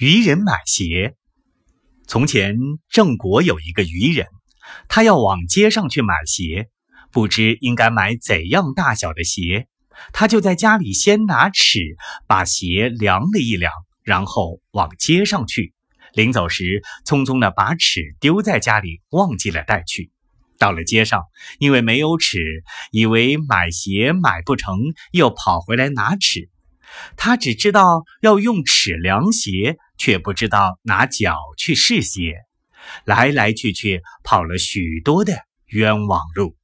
渔人买鞋。从前，郑国有一个渔人，他要往街上去买鞋，不知应该买怎样大小的鞋。他就在家里先拿尺把鞋量了一量，然后往街上去。临走时，匆匆地把尺丢在家里，忘记了带去。到了街上，因为没有尺，以为买鞋买不成，又跑回来拿尺。他只知道要用尺量鞋，却不知道拿脚去试鞋，来来去去跑了许多的冤枉路。